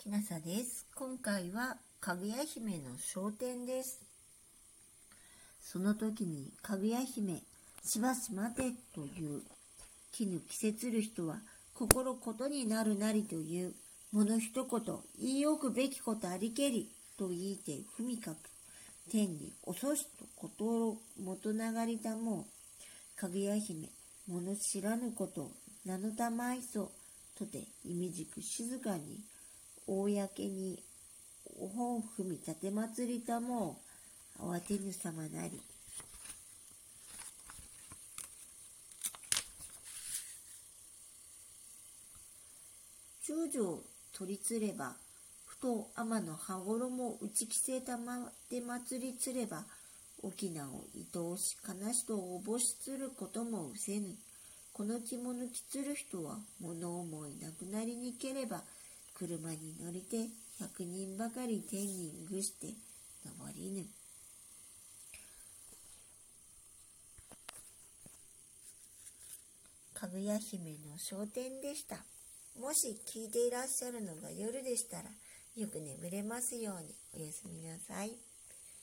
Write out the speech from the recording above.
きなさです。今回はかぐや姫の商店です。その時にかぐや姫、しばし待てという、絹着せつる人は心ことになるなりという、もの一言、言い置くべきことありけりと言いて踏みかく。天に遅しとことを元流りたもう、かぐや姫、物知らぬこと、名のたまいそ、とていみじく静かに公にお本踏み立て祭りたも慌てぬさまなり。中将取りつれば、ふと天の羽衣を打ち着せたまで祭りつれば、沖縄を愛おし悲しとおぼしつることもうせぬ。この着物着つる人は物思いなくなりにければ、車に乗りて百人ばかり天にぐして登りぬ。かぐや姫の商店でした。もし聞いていらっしゃるのが夜でしたら、よく眠れますようにおやすみなさい。